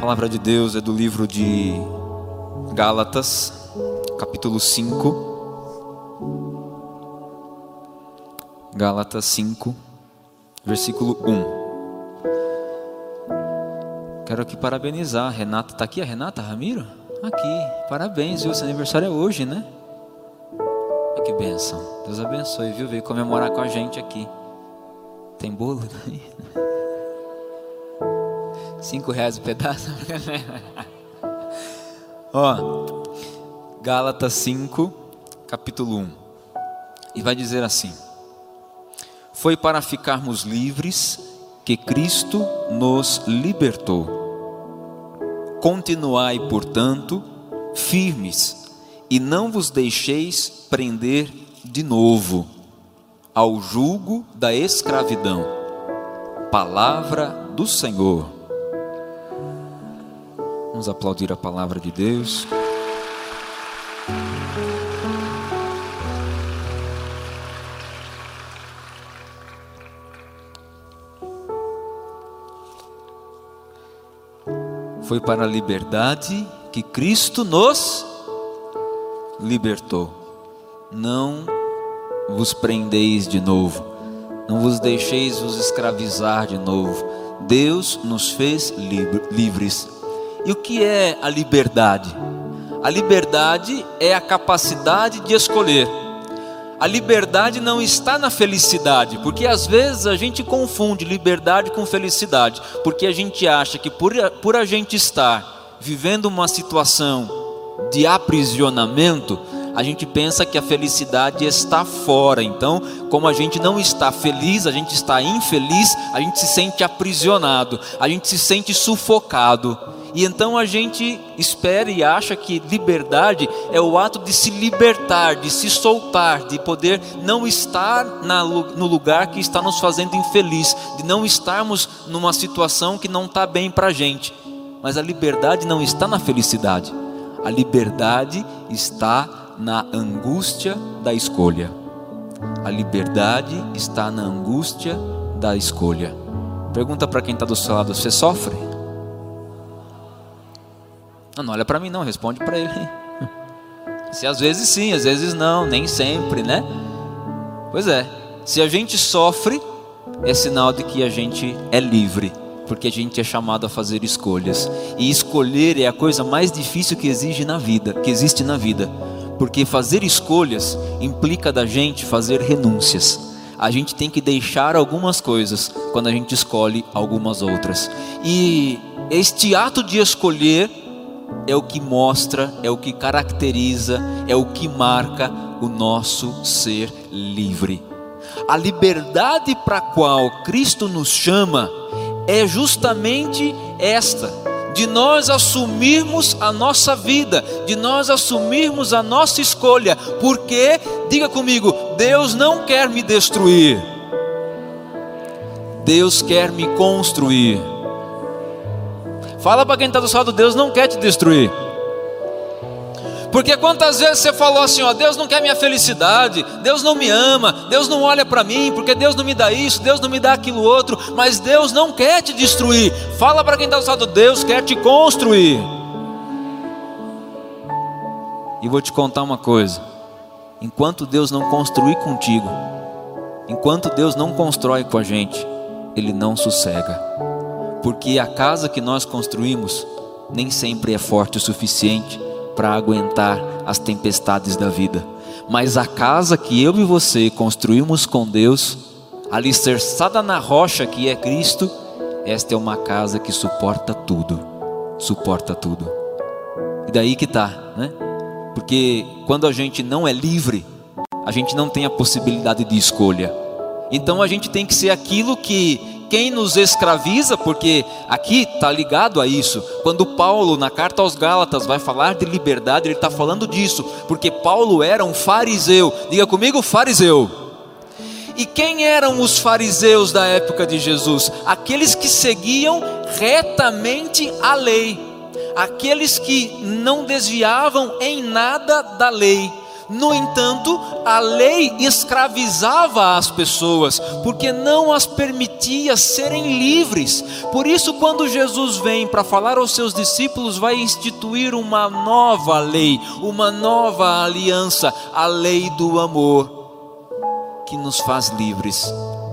A palavra de Deus é do livro de Gálatas, capítulo 5. Gálatas 5, versículo 1. Quero aqui parabenizar a Renata. Está aqui a Renata Ramiro? Aqui. Parabéns, viu? Seu aniversário é hoje, né? Que benção. Deus abençoe, viu? Veio comemorar com a gente aqui. Tem bolo? Cinco reais o pedaço. Ó, Gálatas 5, capítulo 1. E vai dizer assim: Foi para ficarmos livres que Cristo nos libertou. Continuai, portanto, firmes e não vos deixeis prender de novo ao jugo da escravidão. Palavra do Senhor. Vamos aplaudir a palavra de Deus. Foi para a liberdade que Cristo nos libertou. Não vos prendeis de novo, não vos deixeis vos escravizar de novo. Deus nos fez livres e o que é a liberdade? A liberdade é a capacidade de escolher. A liberdade não está na felicidade, porque às vezes a gente confunde liberdade com felicidade, porque a gente acha que por, por a gente estar vivendo uma situação de aprisionamento, a gente pensa que a felicidade está fora. Então, como a gente não está feliz, a gente está infeliz, a gente se sente aprisionado, a gente se sente sufocado. E então a gente espera e acha que liberdade é o ato de se libertar, de se soltar, de poder não estar na, no lugar que está nos fazendo infeliz, de não estarmos numa situação que não está bem para a gente. Mas a liberdade não está na felicidade, a liberdade está na angústia da escolha. A liberdade está na angústia da escolha. Pergunta para quem está do seu lado: você sofre? Não, não olha para mim não, responde para ele. Se às vezes sim, às vezes não, nem sempre, né? Pois é. Se a gente sofre, é sinal de que a gente é livre, porque a gente é chamado a fazer escolhas. E escolher é a coisa mais difícil que exige na vida, que existe na vida. Porque fazer escolhas implica da gente fazer renúncias. A gente tem que deixar algumas coisas quando a gente escolhe algumas outras. E este ato de escolher é o que mostra, é o que caracteriza, é o que marca o nosso ser livre. A liberdade para a qual Cristo nos chama é justamente esta: de nós assumirmos a nossa vida, de nós assumirmos a nossa escolha, porque, diga comigo, Deus não quer me destruir, Deus quer me construir. Fala para quem está do lado, Deus não quer te destruir. Porque quantas vezes você falou assim, ó, Deus não quer minha felicidade, Deus não me ama, Deus não olha para mim, porque Deus não me dá isso, Deus não me dá aquilo outro, mas Deus não quer te destruir. Fala para quem está do lado, Deus quer te construir. E vou te contar uma coisa: enquanto Deus não construir contigo, enquanto Deus não constrói com a gente, Ele não sossega, porque a casa que nós construímos nem sempre é forte o suficiente para aguentar as tempestades da vida. Mas a casa que eu e você construímos com Deus, alicerçada na rocha que é Cristo, esta é uma casa que suporta tudo. Suporta tudo. E daí que tá, né? Porque quando a gente não é livre, a gente não tem a possibilidade de escolha. Então a gente tem que ser aquilo que quem nos escraviza, porque aqui está ligado a isso. Quando Paulo, na carta aos Gálatas, vai falar de liberdade, ele está falando disso, porque Paulo era um fariseu. Diga comigo, fariseu. E quem eram os fariseus da época de Jesus? Aqueles que seguiam retamente a lei, aqueles que não desviavam em nada da lei no entanto, a lei escravizava as pessoas, porque não as permitia serem livres. Por isso, quando Jesus vem para falar aos seus discípulos, vai instituir uma nova lei, uma nova aliança, a lei do amor, que nos faz livres,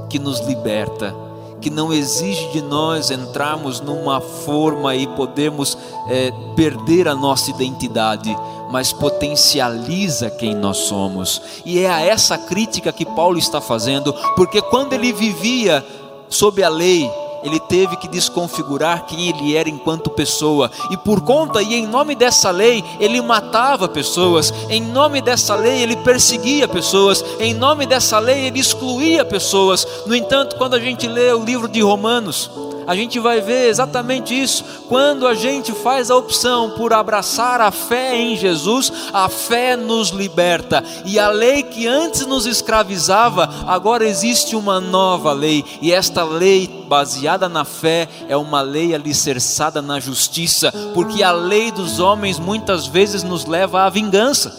que nos liberta que não exige de nós entrarmos numa forma e podermos é, perder a nossa identidade, mas potencializa quem nós somos. E é a essa crítica que Paulo está fazendo, porque quando ele vivia sob a lei, ele teve que desconfigurar quem ele era enquanto pessoa, e por conta e em nome dessa lei, ele matava pessoas, em nome dessa lei, ele perseguia pessoas, em nome dessa lei, ele excluía pessoas. No entanto, quando a gente lê o livro de Romanos, a gente vai ver exatamente isso. Quando a gente faz a opção por abraçar a fé em Jesus, a fé nos liberta. E a lei que antes nos escravizava, agora existe uma nova lei. E esta lei, baseada na fé, é uma lei alicerçada na justiça, porque a lei dos homens muitas vezes nos leva à vingança.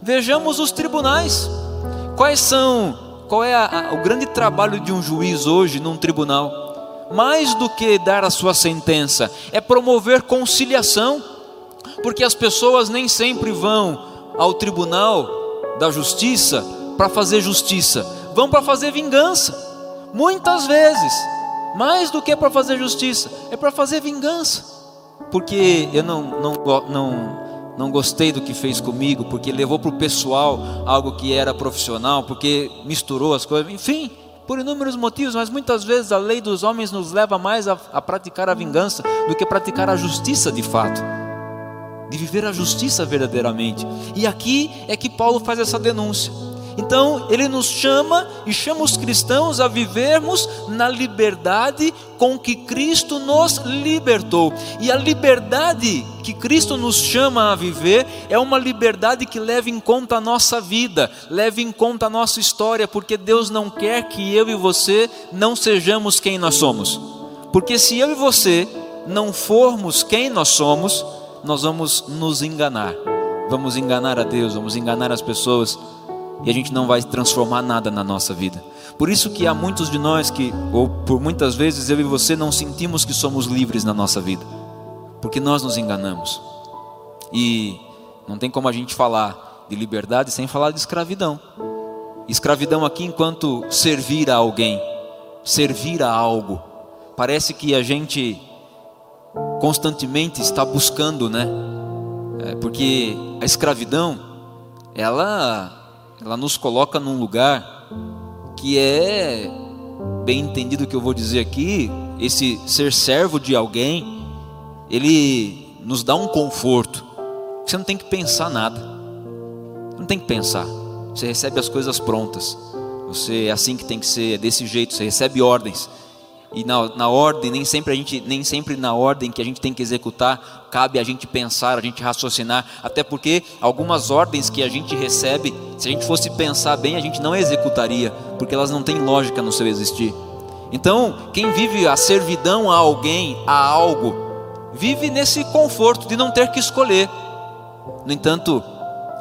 Vejamos os tribunais. Quais são? Qual é a, a, o grande trabalho de um juiz hoje num tribunal? Mais do que dar a sua sentença, é promover conciliação, porque as pessoas nem sempre vão ao tribunal da justiça para fazer justiça, vão para fazer vingança. Muitas vezes, mais do que para fazer justiça, é para fazer vingança. Porque eu não, não, não, não gostei do que fez comigo, porque levou para o pessoal algo que era profissional, porque misturou as coisas, enfim por inúmeros motivos, mas muitas vezes a lei dos homens nos leva mais a, a praticar a vingança do que praticar a justiça de fato, de viver a justiça verdadeiramente. E aqui é que Paulo faz essa denúncia. Então, ele nos chama e chama os cristãos a vivermos na liberdade com que Cristo nos libertou. E a liberdade que Cristo nos chama a viver é uma liberdade que leva em conta a nossa vida, leva em conta a nossa história, porque Deus não quer que eu e você não sejamos quem nós somos. Porque se eu e você não formos quem nós somos, nós vamos nos enganar. Vamos enganar a Deus, vamos enganar as pessoas e a gente não vai transformar nada na nossa vida. Por isso que há muitos de nós que, ou por muitas vezes eu e você não sentimos que somos livres na nossa vida, porque nós nos enganamos. E não tem como a gente falar de liberdade sem falar de escravidão. Escravidão aqui enquanto servir a alguém, servir a algo. Parece que a gente constantemente está buscando, né? É, porque a escravidão, ela ela nos coloca num lugar que é, bem entendido o que eu vou dizer aqui, esse ser servo de alguém, ele nos dá um conforto. Você não tem que pensar nada. Não tem que pensar. Você recebe as coisas prontas. Você é assim que tem que ser, é desse jeito, você recebe ordens e na, na ordem, nem sempre a gente, nem sempre na ordem que a gente tem que executar, cabe a gente pensar, a gente raciocinar, até porque algumas ordens que a gente recebe, se a gente fosse pensar bem, a gente não executaria, porque elas não têm lógica no seu existir. Então, quem vive a servidão a alguém, a algo, vive nesse conforto de não ter que escolher. No entanto,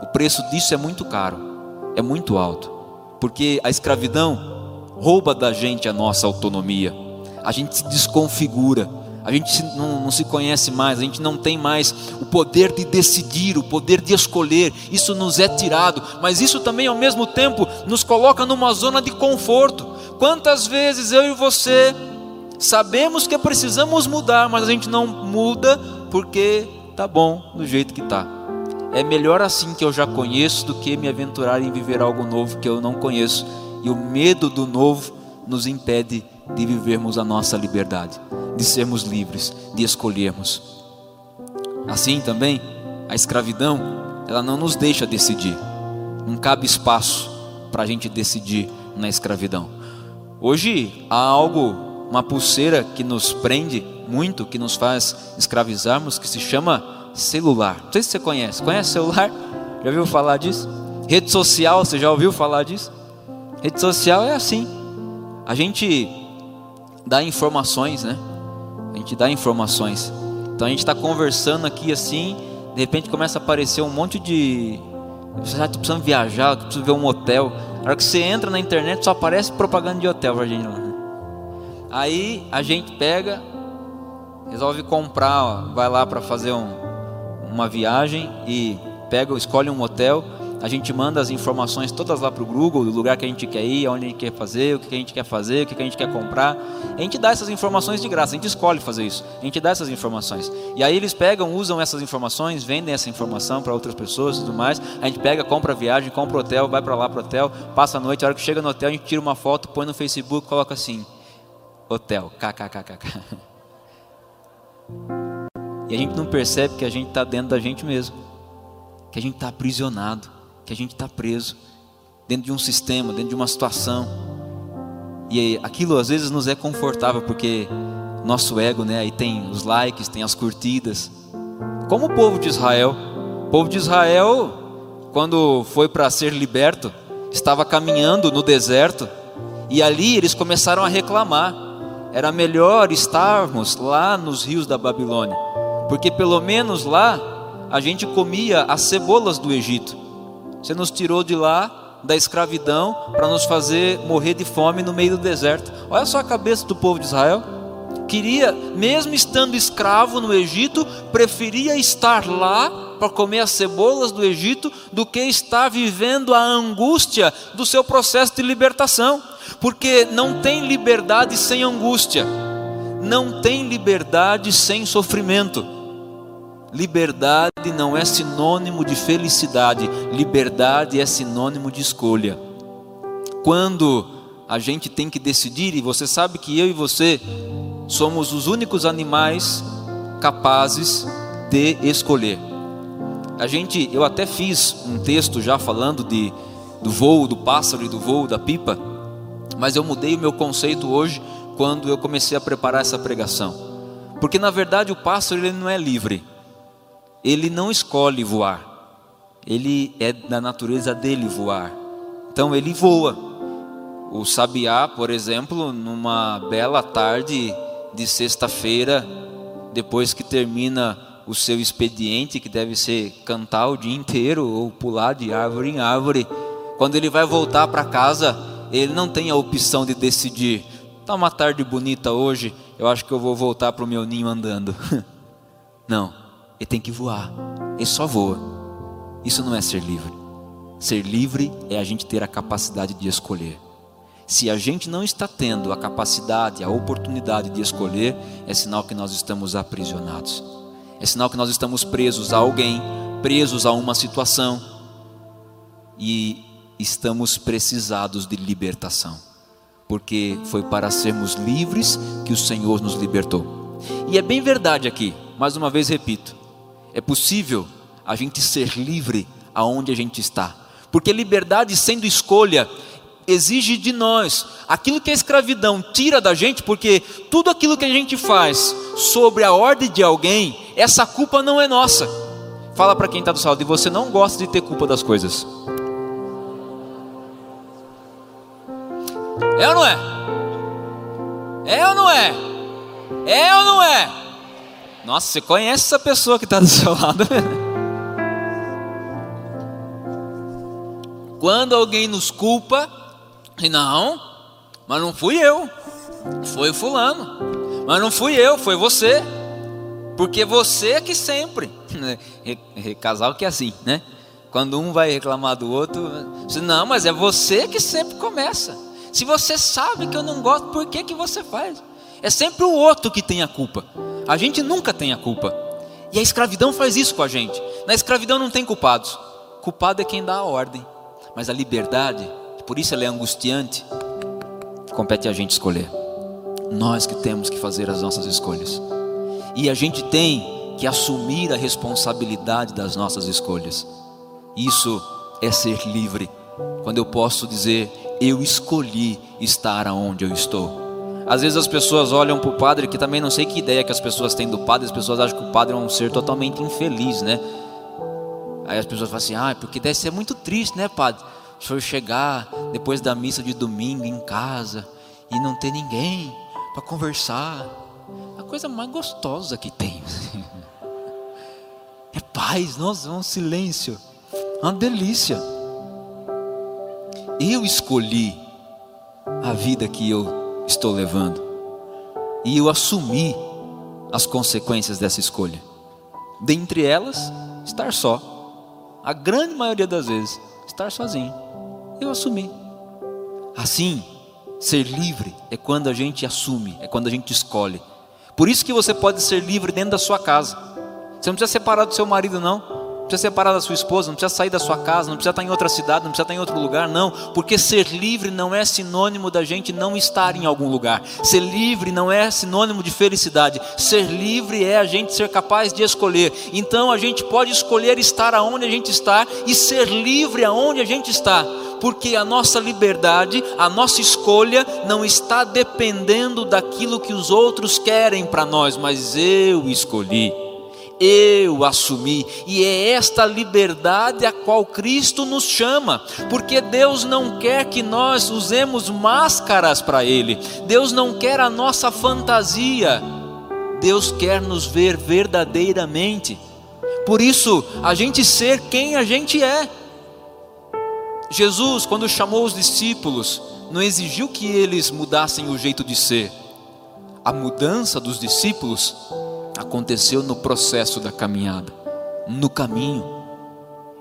o preço disso é muito caro, é muito alto, porque a escravidão rouba da gente a nossa autonomia, a gente se desconfigura, a gente não, não, se conhece mais, a gente não tem mais o poder de decidir, o poder de escolher, isso nos é tirado, mas isso também ao mesmo tempo nos coloca numa zona de conforto. Quantas vezes eu e você sabemos que precisamos mudar, mas a gente não muda porque tá bom do jeito que tá. É melhor assim que eu já conheço do que me aventurar em viver algo novo que eu não conheço. E o medo do novo nos impede de vivermos a nossa liberdade, de sermos livres, de escolhermos. Assim também, a escravidão, ela não nos deixa decidir. Não cabe espaço para a gente decidir na escravidão. Hoje há algo, uma pulseira que nos prende muito, que nos faz escravizarmos, que se chama celular. Não sei se você conhece. Conhece celular? Já ouviu falar disso? Rede social, você já ouviu falar disso? Rede social é assim. A gente dá informações, né? A gente dá informações. Então a gente está conversando aqui assim, de repente começa a aparecer um monte de. Você já está precisando viajar, precisa ver um hotel. Na hora que você entra na internet, só aparece propaganda de hotel, Virginia. Aí a gente pega, resolve comprar, ó, vai lá para fazer um, uma viagem e pega, escolhe um hotel, a gente manda as informações todas lá para o Google, do lugar que a gente quer ir, onde a gente quer fazer, o que a gente quer fazer, o que a gente quer comprar. A gente dá essas informações de graça, a gente escolhe fazer isso. A gente dá essas informações. E aí eles pegam, usam essas informações, vendem essa informação para outras pessoas e tudo mais. A gente pega, compra viagem, compra hotel, vai para lá para hotel, passa a noite, a hora que chega no hotel, a gente tira uma foto, põe no Facebook, coloca assim: hotel, kkkk. E a gente não percebe que a gente está dentro da gente mesmo, que a gente está aprisionado, que a gente está preso dentro de um sistema, dentro de uma situação. E aquilo às vezes nos é confortável porque nosso ego, né? Aí tem os likes, tem as curtidas. Como o povo de Israel, o povo de Israel, quando foi para ser liberto, estava caminhando no deserto e ali eles começaram a reclamar. Era melhor estarmos lá nos rios da Babilônia porque pelo menos lá a gente comia as cebolas do Egito. Você nos tirou de lá da escravidão para nos fazer morrer de fome no meio do deserto. Olha só a cabeça do povo de Israel. Queria, mesmo estando escravo no Egito, preferia estar lá para comer as cebolas do Egito do que estar vivendo a angústia do seu processo de libertação, porque não tem liberdade sem angústia, não tem liberdade sem sofrimento. Liberdade não é sinônimo de felicidade, liberdade é sinônimo de escolha. Quando a gente tem que decidir, e você sabe que eu e você somos os únicos animais capazes de escolher. A gente, eu até fiz um texto já falando de do voo do pássaro e do voo da pipa, mas eu mudei o meu conceito hoje quando eu comecei a preparar essa pregação. Porque na verdade o pássaro ele não é livre ele não escolhe voar. Ele é da natureza dele voar. Então ele voa. O sabiá, por exemplo, numa bela tarde de sexta-feira, depois que termina o seu expediente, que deve ser cantar o dia inteiro ou pular de árvore em árvore, quando ele vai voltar para casa, ele não tem a opção de decidir. Tá uma tarde bonita hoje, eu acho que eu vou voltar para o meu ninho andando. Não. Ele tem que voar. Ele só voa. Isso não é ser livre. Ser livre é a gente ter a capacidade de escolher. Se a gente não está tendo a capacidade, a oportunidade de escolher, é sinal que nós estamos aprisionados. É sinal que nós estamos presos a alguém, presos a uma situação e estamos precisados de libertação. Porque foi para sermos livres que o Senhor nos libertou. E é bem verdade aqui, mais uma vez repito, é possível a gente ser livre aonde a gente está, porque liberdade sendo escolha exige de nós aquilo que a escravidão tira da gente, porque tudo aquilo que a gente faz sobre a ordem de alguém, essa culpa não é nossa. Fala para quem está do saldo e você não gosta de ter culpa das coisas. É ou não é? É ou não é? É ou não é? Nossa, você conhece essa pessoa que está do seu lado? Quando alguém nos culpa, e não, mas não fui eu, foi fulano, mas não fui eu, foi você, porque você é que sempre, né? casal que é assim, né? Quando um vai reclamar do outro, não, mas é você que sempre começa. Se você sabe que eu não gosto, por que, que você faz? É sempre o outro que tem a culpa. A gente nunca tem a culpa. E a escravidão faz isso com a gente. Na escravidão não tem culpados. Culpado é quem dá a ordem. Mas a liberdade, por isso ela é angustiante, compete a gente escolher. Nós que temos que fazer as nossas escolhas. E a gente tem que assumir a responsabilidade das nossas escolhas. Isso é ser livre. Quando eu posso dizer, eu escolhi estar aonde eu estou. Às vezes as pessoas olham para o padre, que também não sei que ideia que as pessoas têm do padre, as pessoas acham que o padre é um ser totalmente infeliz, né? Aí as pessoas falam assim, ah, porque deve ser muito triste, né, padre? O senhor chegar depois da missa de domingo em casa e não ter ninguém para conversar. A coisa mais gostosa que tem. É paz, nossa, é um silêncio. Uma delícia. Eu escolhi a vida que eu estou levando. E eu assumi as consequências dessa escolha. Dentre elas, estar só. A grande maioria das vezes, estar sozinho. Eu assumi. Assim, ser livre é quando a gente assume, é quando a gente escolhe. Por isso que você pode ser livre dentro da sua casa. Você não precisa separar do seu marido, não precisa separar da sua esposa, não precisa sair da sua casa, não precisa estar em outra cidade, não precisa estar em outro lugar, não, porque ser livre não é sinônimo da gente não estar em algum lugar. Ser livre não é sinônimo de felicidade. Ser livre é a gente ser capaz de escolher. Então a gente pode escolher estar aonde a gente está e ser livre aonde a gente está porque a nossa liberdade, a nossa escolha não está dependendo daquilo que os outros querem para nós, mas eu escolhi eu assumi, e é esta liberdade a qual Cristo nos chama, porque Deus não quer que nós usemos máscaras para Ele, Deus não quer a nossa fantasia, Deus quer nos ver verdadeiramente, por isso, a gente ser quem a gente é. Jesus, quando chamou os discípulos, não exigiu que eles mudassem o jeito de ser. A mudança dos discípulos aconteceu no processo da caminhada, no caminho,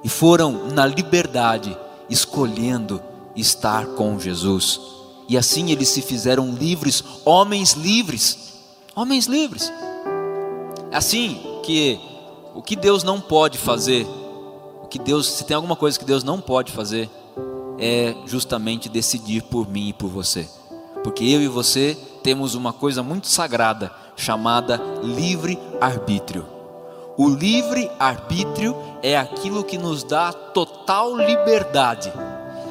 e foram na liberdade escolhendo estar com Jesus. E assim eles se fizeram livres, homens livres, homens livres. Assim que o que Deus não pode fazer, o que Deus, se tem alguma coisa que Deus não pode fazer, é justamente decidir por mim e por você. Porque eu e você temos uma coisa muito sagrada chamada livre-arbítrio. O livre-arbítrio é aquilo que nos dá total liberdade.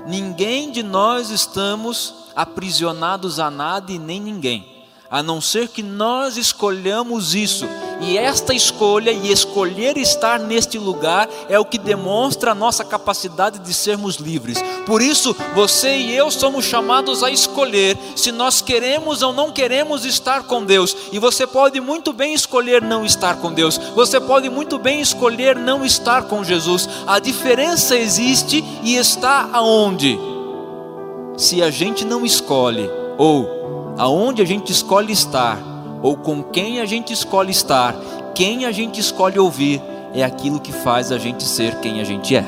Ninguém de nós estamos aprisionados a nada e nem ninguém a não ser que nós escolhamos isso. E esta escolha e escolher estar neste lugar é o que demonstra a nossa capacidade de sermos livres. Por isso, você e eu somos chamados a escolher se nós queremos ou não queremos estar com Deus. E você pode muito bem escolher não estar com Deus. Você pode muito bem escolher não estar com Jesus. A diferença existe e está aonde? Se a gente não escolhe ou aonde a gente escolhe estar, ou com quem a gente escolhe estar, quem a gente escolhe ouvir, é aquilo que faz a gente ser quem a gente é,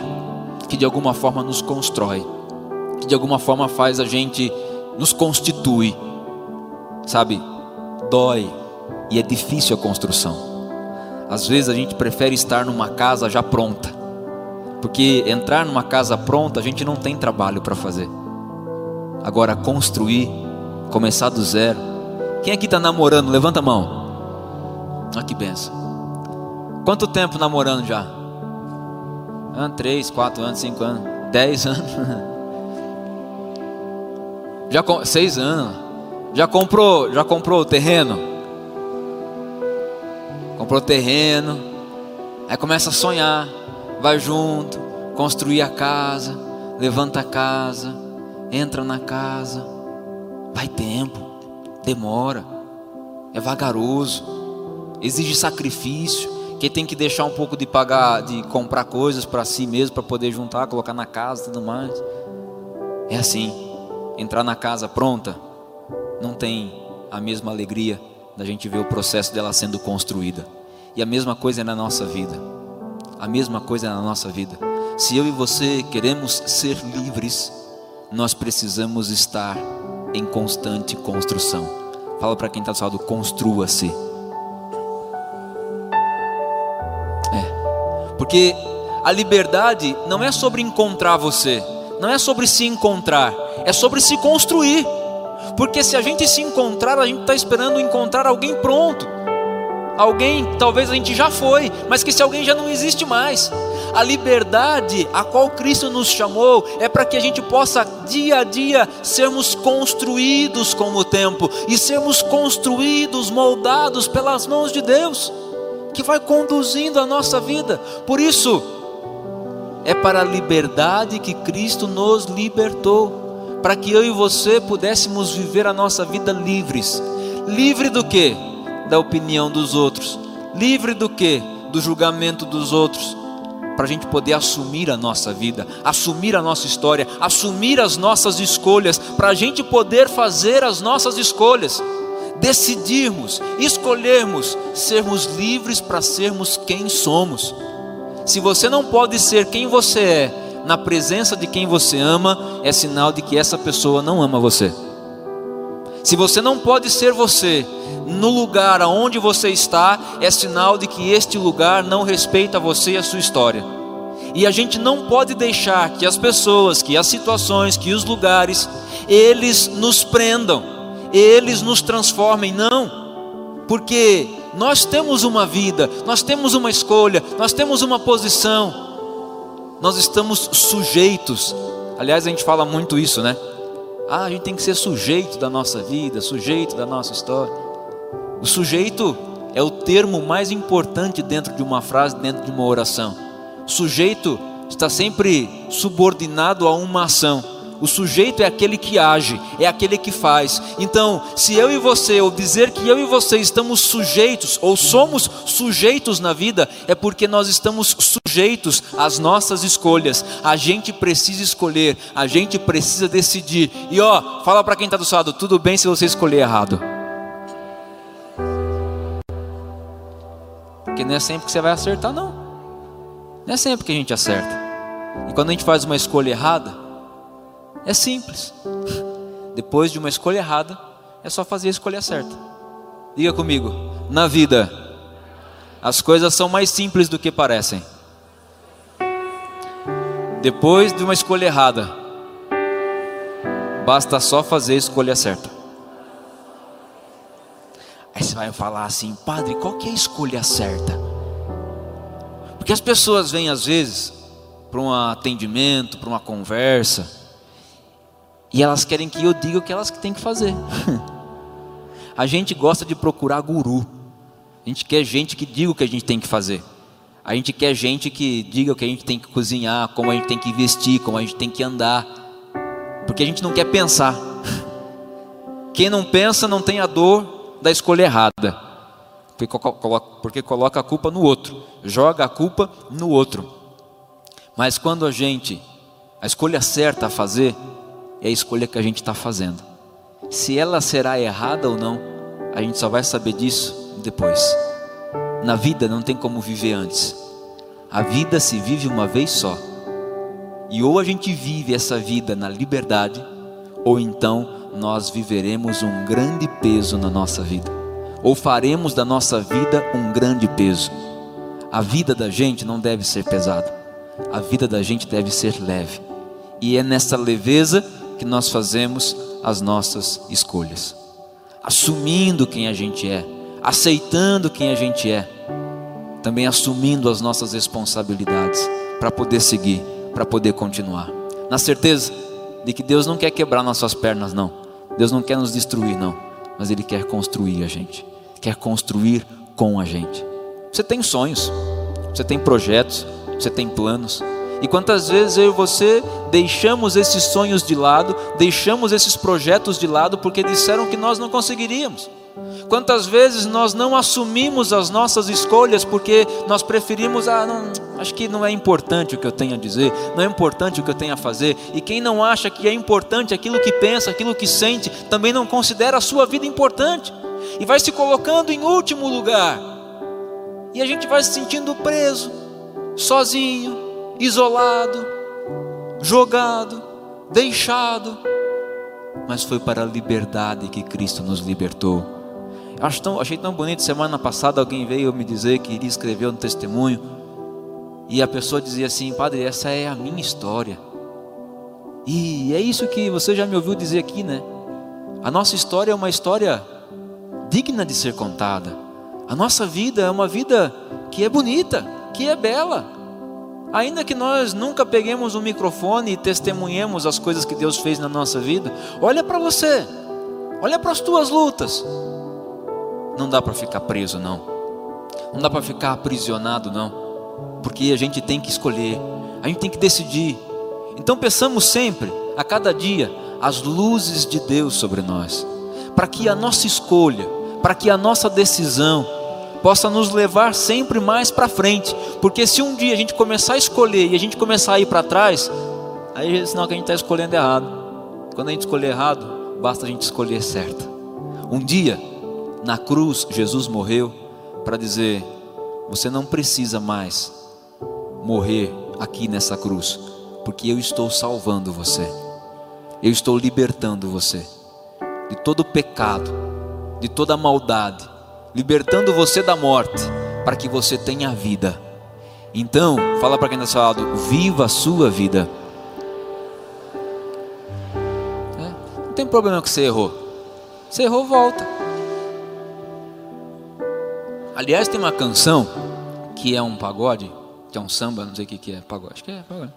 que de alguma forma nos constrói, que de alguma forma faz a gente nos constitui, sabe? Dói e é difícil a construção. Às vezes a gente prefere estar numa casa já pronta, porque entrar numa casa pronta a gente não tem trabalho para fazer. Agora, construir começar do zero. Quem aqui está namorando? Levanta a mão. Ah, que benção. Quanto tempo namorando já? Ah, três, quatro anos, cinco anos, dez anos. Já seis anos. Já comprou? Já comprou o terreno? Comprou o terreno. Aí começa a sonhar. Vai junto, construir a casa, levanta a casa, entra na casa Vai tempo, demora, é vagaroso, exige sacrifício. Quem tem que deixar um pouco de pagar, de comprar coisas para si mesmo, para poder juntar, colocar na casa tudo mais. É assim, entrar na casa pronta não tem a mesma alegria da gente ver o processo dela sendo construída. E a mesma coisa é na nossa vida. A mesma coisa é na nossa vida. Se eu e você queremos ser livres, nós precisamos estar em constante construção. Fala para quem está do lado, construa-se. É, porque a liberdade não é sobre encontrar você, não é sobre se encontrar, é sobre se construir. Porque se a gente se encontrar, a gente está esperando encontrar alguém pronto. Alguém, talvez a gente já foi, mas que se alguém já não existe mais. A liberdade a qual Cristo nos chamou é para que a gente possa dia a dia sermos construídos com o tempo e sermos construídos, moldados pelas mãos de Deus, que vai conduzindo a nossa vida. Por isso, é para a liberdade que Cristo nos libertou, para que eu e você pudéssemos viver a nossa vida livres. Livre do que? Da opinião dos outros. Livre do que? Do julgamento dos outros. Para a gente poder assumir a nossa vida, assumir a nossa história, assumir as nossas escolhas, para a gente poder fazer as nossas escolhas, decidirmos, escolhermos, sermos livres para sermos quem somos. Se você não pode ser quem você é na presença de quem você ama, é sinal de que essa pessoa não ama você. Se você não pode ser você no lugar aonde você está, é sinal de que este lugar não respeita você e a sua história. E a gente não pode deixar que as pessoas, que as situações, que os lugares, eles nos prendam, eles nos transformem, não. Porque nós temos uma vida, nós temos uma escolha, nós temos uma posição, nós estamos sujeitos. Aliás, a gente fala muito isso, né? Ah, a gente tem que ser sujeito da nossa vida, sujeito da nossa história. O sujeito é o termo mais importante dentro de uma frase, dentro de uma oração. Sujeito está sempre subordinado a uma ação. O sujeito é aquele que age, é aquele que faz. Então, se eu e você, ou dizer que eu e você estamos sujeitos, ou somos sujeitos na vida, é porque nós estamos sujeitos às nossas escolhas. A gente precisa escolher, a gente precisa decidir. E ó, fala para quem está do seu lado: tudo bem se você escolher errado. Porque não é sempre que você vai acertar, não. Não é sempre que a gente acerta. E quando a gente faz uma escolha errada, é simples. Depois de uma escolha errada, é só fazer a escolha certa. Diga comigo: na vida, as coisas são mais simples do que parecem. Depois de uma escolha errada, basta só fazer a escolha certa. Aí você vai falar assim, padre, qual que é a escolha certa? Porque as pessoas vêm às vezes para um atendimento, para uma conversa, e elas querem que eu diga o que elas têm que fazer. a gente gosta de procurar guru. A gente quer gente que diga o que a gente tem que fazer. A gente quer gente que diga o que a gente tem que cozinhar, como a gente tem que vestir, como a gente tem que andar. Porque a gente não quer pensar. Quem não pensa não tem a dor da escolha errada. Porque coloca a culpa no outro, joga a culpa no outro. Mas quando a gente, a escolha certa a fazer, é a escolha que a gente está fazendo. Se ela será errada ou não, a gente só vai saber disso depois. Na vida não tem como viver antes. A vida se vive uma vez só. E ou a gente vive essa vida na liberdade, ou então nós viveremos um grande peso na nossa vida. Ou faremos da nossa vida um grande peso. A vida da gente não deve ser pesada. A vida da gente deve ser leve. E é nessa leveza que nós fazemos as nossas escolhas, assumindo quem a gente é, aceitando quem a gente é, também assumindo as nossas responsabilidades para poder seguir, para poder continuar, na certeza de que Deus não quer quebrar nossas pernas, não, Deus não quer nos destruir, não, mas Ele quer construir a gente, quer construir com a gente. Você tem sonhos, você tem projetos, você tem planos, e quantas vezes eu e você deixamos esses sonhos de lado, deixamos esses projetos de lado porque disseram que nós não conseguiríamos. Quantas vezes nós não assumimos as nossas escolhas porque nós preferimos, ah, não, Acho que não é importante o que eu tenho a dizer, não é importante o que eu tenho a fazer. E quem não acha que é importante aquilo que pensa, aquilo que sente, também não considera a sua vida importante e vai se colocando em último lugar. E a gente vai se sentindo preso, sozinho, isolado, jogado, deixado. Mas foi para a liberdade que Cristo nos libertou. Acho tão, achei tão bonito. Semana passada alguém veio me dizer que iria escrever um testemunho e a pessoa dizia assim: Padre, essa é a minha história. E é isso que você já me ouviu dizer aqui, né? A nossa história é uma história digna de ser contada. A nossa vida é uma vida que é bonita, que é bela. Ainda que nós nunca peguemos um microfone e testemunhemos as coisas que Deus fez na nossa vida, olha para você, olha para as tuas lutas. Não dá para ficar preso, não. Não dá para ficar aprisionado, não porque a gente tem que escolher, a gente tem que decidir. Então pensamos sempre, a cada dia, as luzes de Deus sobre nós, para que a nossa escolha, para que a nossa decisão possa nos levar sempre mais para frente, porque se um dia a gente começar a escolher e a gente começar a ir para trás, aí é sinal que a gente está escolhendo errado. Quando a gente escolher errado, basta a gente escolher certo. Um dia, na cruz, Jesus morreu para dizer: você não precisa mais morrer aqui nessa cruz, porque eu estou salvando você, eu estou libertando você de todo pecado, de toda maldade, libertando você da morte, para que você tenha vida. Então, fala para quem está falando, viva a sua vida. É, não tem problema que você errou. Você errou, volta. Aliás, tem uma canção que é um pagode que é um samba, não sei o que, que é, pagode. Acho que é pagode.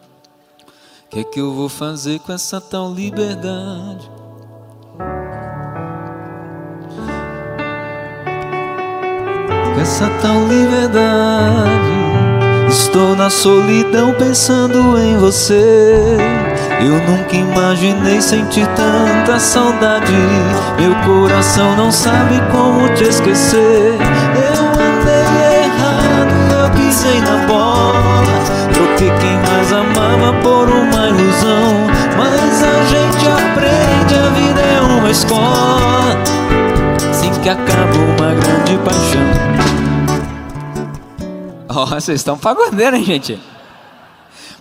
O que é que eu vou fazer com essa tal liberdade? Essa tal liberdade. Estou na solidão pensando em você. Eu nunca imaginei sentir tanta saudade. Meu coração não sabe como te esquecer. Eu andei errado, eu pisei na bola. Troquei quem mais amava por uma ilusão. Mas a gente aprende, a vida é uma escola. Assim que acaba uma grande paixão. Oh, vocês estão pagodeiros, hein, gente?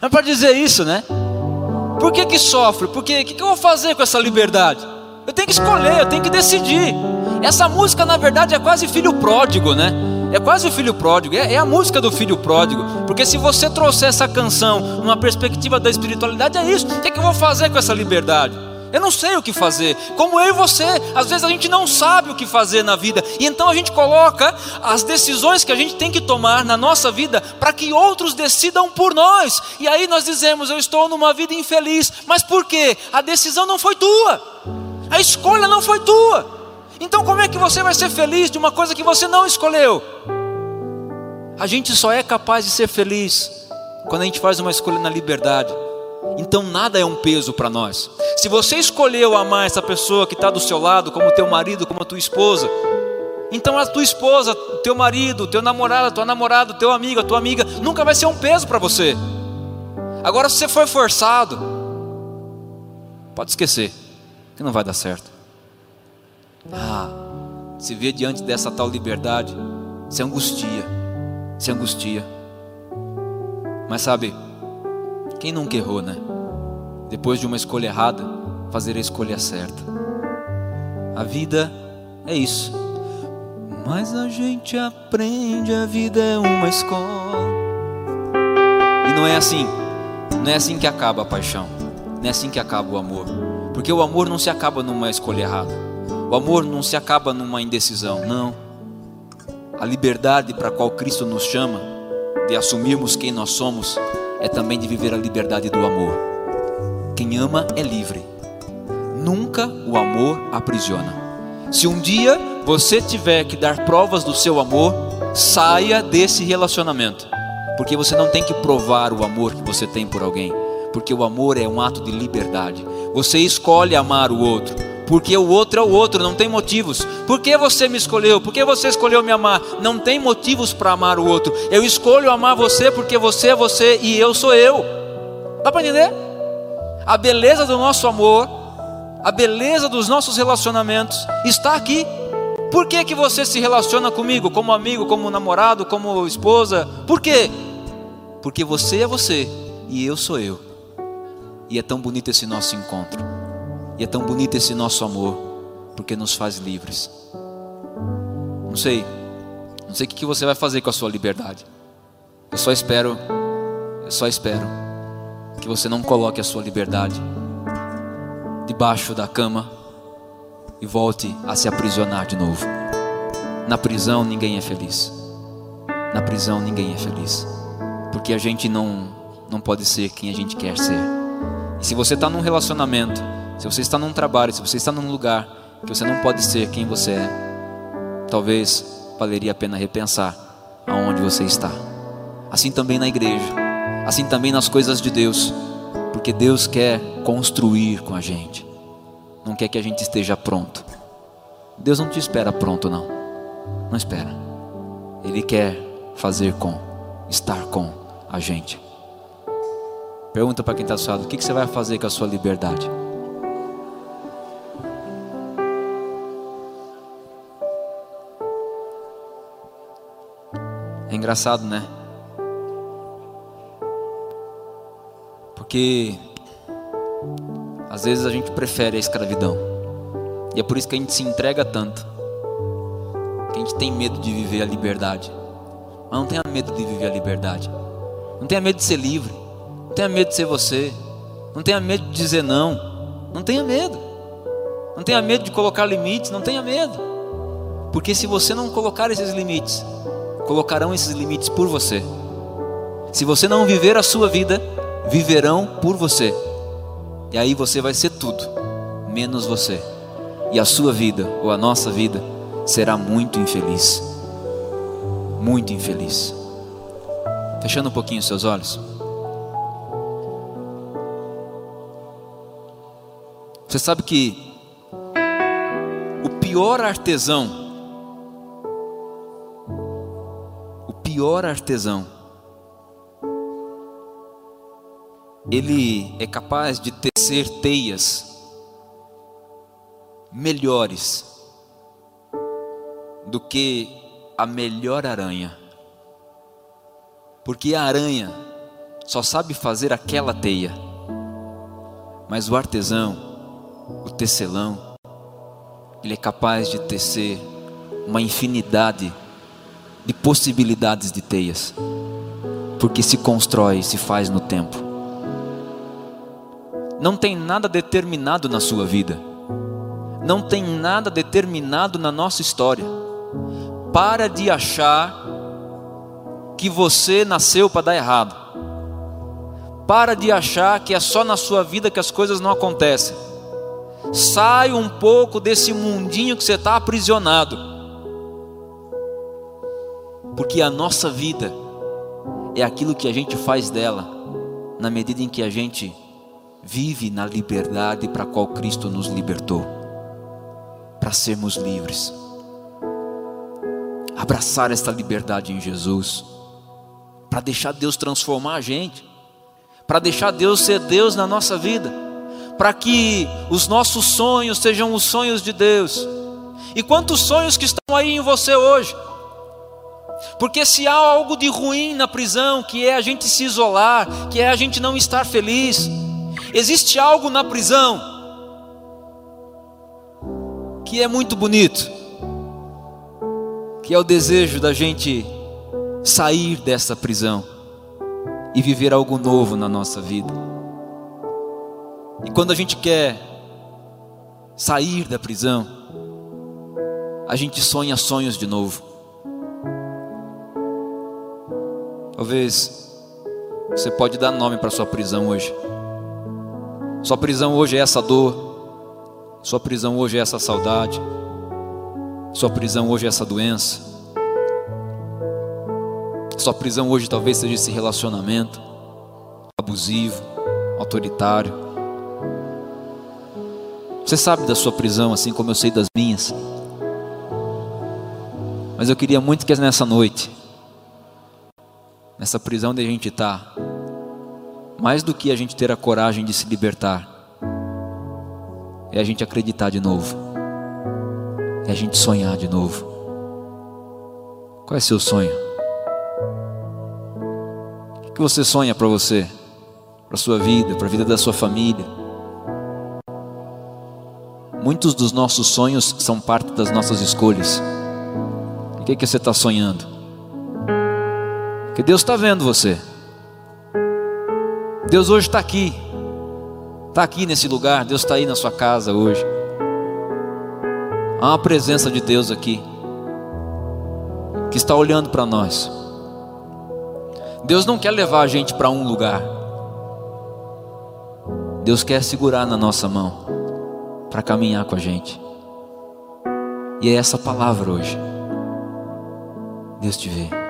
Mas para dizer isso, né? Por que que sofre? Porque o que, que eu vou fazer com essa liberdade? Eu tenho que escolher, eu tenho que decidir. Essa música, na verdade, é quase filho pródigo, né? É quase o filho pródigo, é, é, a música do filho pródigo. Porque se você trouxer essa canção numa perspectiva da espiritualidade, é isso. O que, é que eu vou fazer com essa liberdade? Eu não sei o que fazer. Como eu e você, às vezes a gente não sabe o que fazer na vida. E então a gente coloca as decisões que a gente tem que tomar na nossa vida para que outros decidam por nós. E aí nós dizemos: Eu estou numa vida infeliz. Mas por quê? A decisão não foi tua. A escolha não foi tua. Então, como é que você vai ser feliz de uma coisa que você não escolheu? A gente só é capaz de ser feliz quando a gente faz uma escolha na liberdade. Então, nada é um peso para nós. Se você escolheu amar essa pessoa que está do seu lado, como teu marido, como a tua esposa, então a tua esposa, teu marido, teu namorado, tua namorada, teu amigo, a tua amiga, nunca vai ser um peso para você. Agora, se você foi forçado, pode esquecer, que não vai dar certo. Ah, se vê diante dessa tal liberdade, se angustia, se angustia. Mas sabe, quem nunca errou, né? Depois de uma escolha errada, fazer a escolha certa. A vida é isso. Mas a gente aprende, a vida é uma escola. E não é assim. Não é assim que acaba a paixão. Não é assim que acaba o amor. Porque o amor não se acaba numa escolha errada. O amor não se acaba numa indecisão, não. A liberdade para a qual Cristo nos chama, de assumirmos quem nós somos, é também de viver a liberdade do amor. Quem ama é livre. Nunca o amor aprisiona. Se um dia você tiver que dar provas do seu amor, saia desse relacionamento, porque você não tem que provar o amor que você tem por alguém, porque o amor é um ato de liberdade. Você escolhe amar o outro, Porque o outro é o outro, não tem motivos. Por que você me escolheu? Por que você escolheu me amar? Não tem motivos para amar o outro. Eu escolho amar você porque você é você e eu sou eu. Dá para entender? A beleza do nosso amor, a beleza dos nossos relacionamentos está aqui. Por que, que você se relaciona comigo como amigo, como namorado, como esposa? Por quê? Porque você é você e eu sou eu. E é tão bonito esse nosso encontro. E é tão bonito esse nosso amor, porque nos faz livres. Não sei, não sei o que você vai fazer com a sua liberdade. Eu só espero, eu só espero que você não coloque a sua liberdade debaixo da cama e volte a se aprisionar de novo. Na prisão ninguém é feliz. Na prisão ninguém é feliz, porque a gente não não pode ser quem a gente quer ser. E se você está num relacionamento se você está num trabalho, se você está num lugar que você não pode ser quem você é, talvez valeria a pena repensar aonde você está. Assim também na igreja, assim também nas coisas de Deus, porque Deus quer construir com a gente, não quer que a gente esteja pronto. Deus não te espera pronto, não, não espera. Ele quer fazer com, estar com a gente. Pergunta para quem está lado: o que você vai fazer com a sua liberdade? Engraçado, né? Porque às vezes a gente prefere a escravidão. E é por isso que a gente se entrega tanto. Que a gente tem medo de viver a liberdade. Mas não tenha medo de viver a liberdade. Não tenha medo de ser livre. Não tenha medo de ser você. Não tenha medo de dizer não. Não tenha medo. Não tenha medo de colocar limites. Não tenha medo. Porque se você não colocar esses limites, colocarão esses limites por você. Se você não viver a sua vida, viverão por você. E aí você vai ser tudo, menos você. E a sua vida, ou a nossa vida, será muito infeliz. Muito infeliz. Fechando um pouquinho os seus olhos. Você sabe que o pior artesão pior artesão, ele é capaz de tecer teias melhores do que a melhor aranha. Porque a aranha só sabe fazer aquela teia, mas o artesão, o tecelão, ele é capaz de tecer uma infinidade de de possibilidades de teias, porque se constrói, se faz no tempo. Não tem nada determinado na sua vida, não tem nada determinado na nossa história. Para de achar que você nasceu para dar errado. Para de achar que é só na sua vida que as coisas não acontecem. Sai um pouco desse mundinho que você está aprisionado porque a nossa vida é aquilo que a gente faz dela, na medida em que a gente vive na liberdade para a qual Cristo nos libertou, para sermos livres. Abraçar esta liberdade em Jesus, para deixar Deus transformar a gente, para deixar Deus ser Deus na nossa vida, para que os nossos sonhos sejam os sonhos de Deus. E quantos sonhos que estão aí em você hoje? Porque se há algo de ruim na prisão, que é a gente se isolar, que é a gente não estar feliz, existe algo na prisão que é muito bonito, que é o desejo da gente sair dessa prisão e viver algo novo na nossa vida. E quando a gente quer sair da prisão, a gente sonha sonhos de novo. Talvez você pode dar nome para sua prisão hoje. Sua prisão hoje é essa dor. Sua prisão hoje é essa saudade. Sua prisão hoje é essa doença. Sua prisão hoje talvez seja esse relacionamento abusivo, autoritário. Você sabe da sua prisão, assim como eu sei das minhas. Mas eu queria muito que nessa noite, nessa prisão onde a gente está, mais do que a gente ter a coragem de se libertar, é a gente acreditar de novo, é a gente sonhar de novo. Qual é seu sonho? O que você sonha para você, para sua vida, para a vida da sua família? Muitos dos nossos sonhos são parte das nossas escolhas. O que, é que você está sonhando? Que Deus está vendo você. Deus hoje está aqui. Está aqui nesse lugar. Deus está aí na sua casa hoje. Há uma presença de Deus aqui. Que está olhando para nós. Deus não quer levar a gente para um lugar. Deus quer segurar na nossa mão para caminhar com a gente. E é essa palavra hoje. Deus te vê.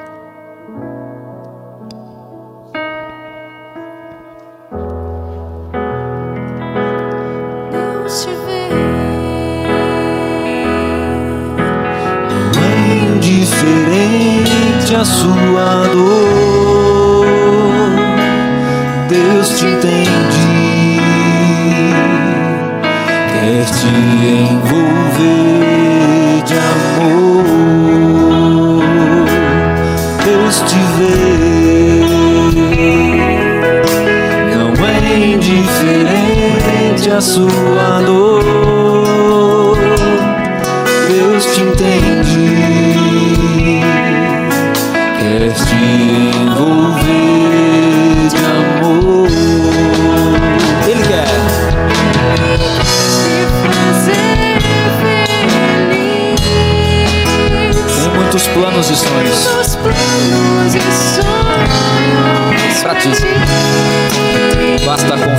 A sua dor. Deus te entende. quer te envolver de amor. Deus te vê, não é indiferente a sua dor. Planos e sonhos para ti. Basta confiar,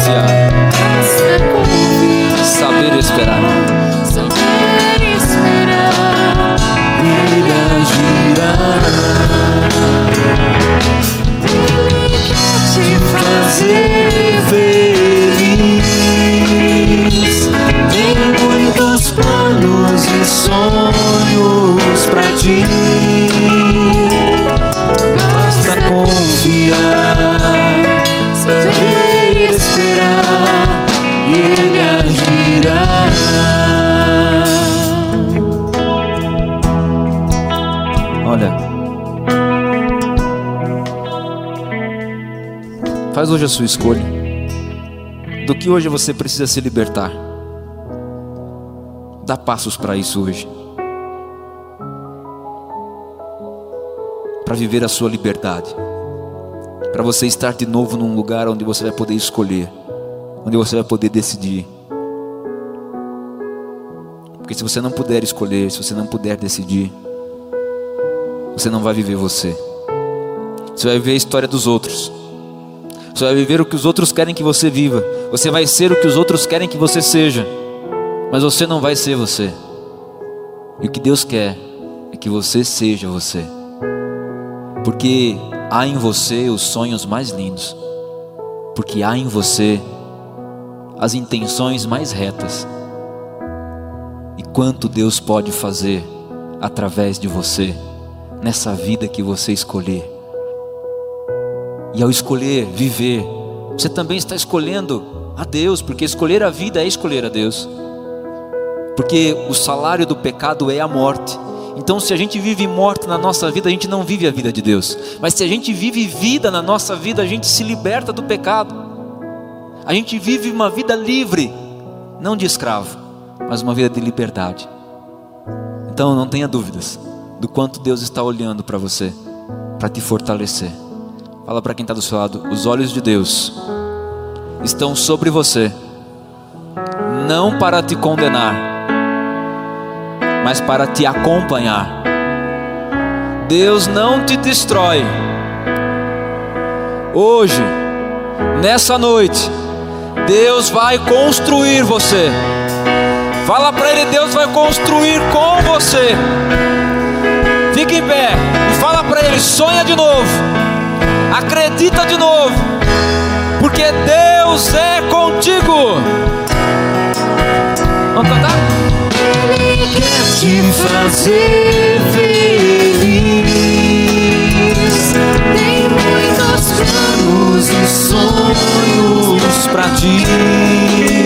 faz hoje a sua escolha. Do que hoje você precisa se libertar. Dá passos para isso hoje. Para viver a sua liberdade. Para você estar de novo num lugar onde você vai poder escolher. Onde você vai poder decidir. Porque se você não puder escolher, se você não puder decidir, você não vai viver você. Você vai viver a história dos outros. Você vai viver o que os outros querem que você viva. Você vai ser o que os outros querem que você seja. Mas você não vai ser você. E o que Deus quer é que você seja você. Porque há em você os sonhos mais lindos. Porque há em você as intenções mais retas. E quanto Deus pode fazer através de você nessa vida que você escolher. E ao escolher viver, você também está escolhendo a Deus, porque escolher a vida é escolher a Deus. Porque o salário do pecado é a morte. Então, se a gente vive morte na nossa vida, a gente não vive a vida de Deus. Mas se a gente vive vida na nossa vida, a gente se liberta do pecado. A gente vive uma vida livre, não de escravo, mas uma vida de liberdade. Então, não tenha dúvidas do quanto Deus está olhando para você, para te fortalecer. Fala para quem está do seu lado: os olhos de Deus estão sobre você, não para te condenar, mas para te acompanhar. Deus não te destrói. Hoje, nessa noite, Deus vai construir você. Fala para Ele: Deus vai construir com você. Fica em pé e fala para Ele: sonha de novo, acredita de novo, porque Deus é contigo. Vamos cantar? Ele quer te fazer feliz. Tem muitos planos e sonhos pra ti.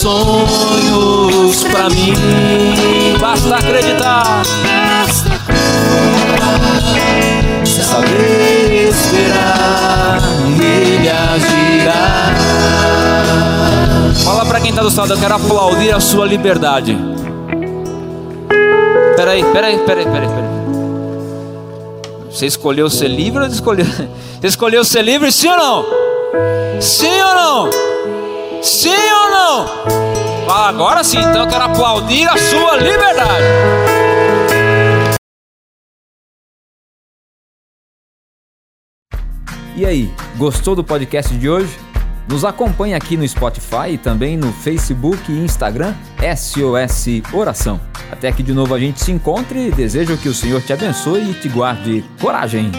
Sonhos pra mim. Basta acreditar. Saber esperar, ele agirá. Fala pra quem tá do lado, eu quero aplaudir a sua liberdade. Peraí, peraí, peraí, peraí, peraí. Você escolheu ser livre ou escolheu? Você escolheu ser livre, sim ou não? Sim ou não? Sim ou não? Agora sim, então eu quero aplaudir a sua liberdade. E aí, gostou do podcast de hoje? Nos acompanhe aqui no Spotify e também no Facebook e Instagram SOS Oração. Até que de novo a gente se encontre. Desejo que o Senhor te abençoe e te guarde coragem.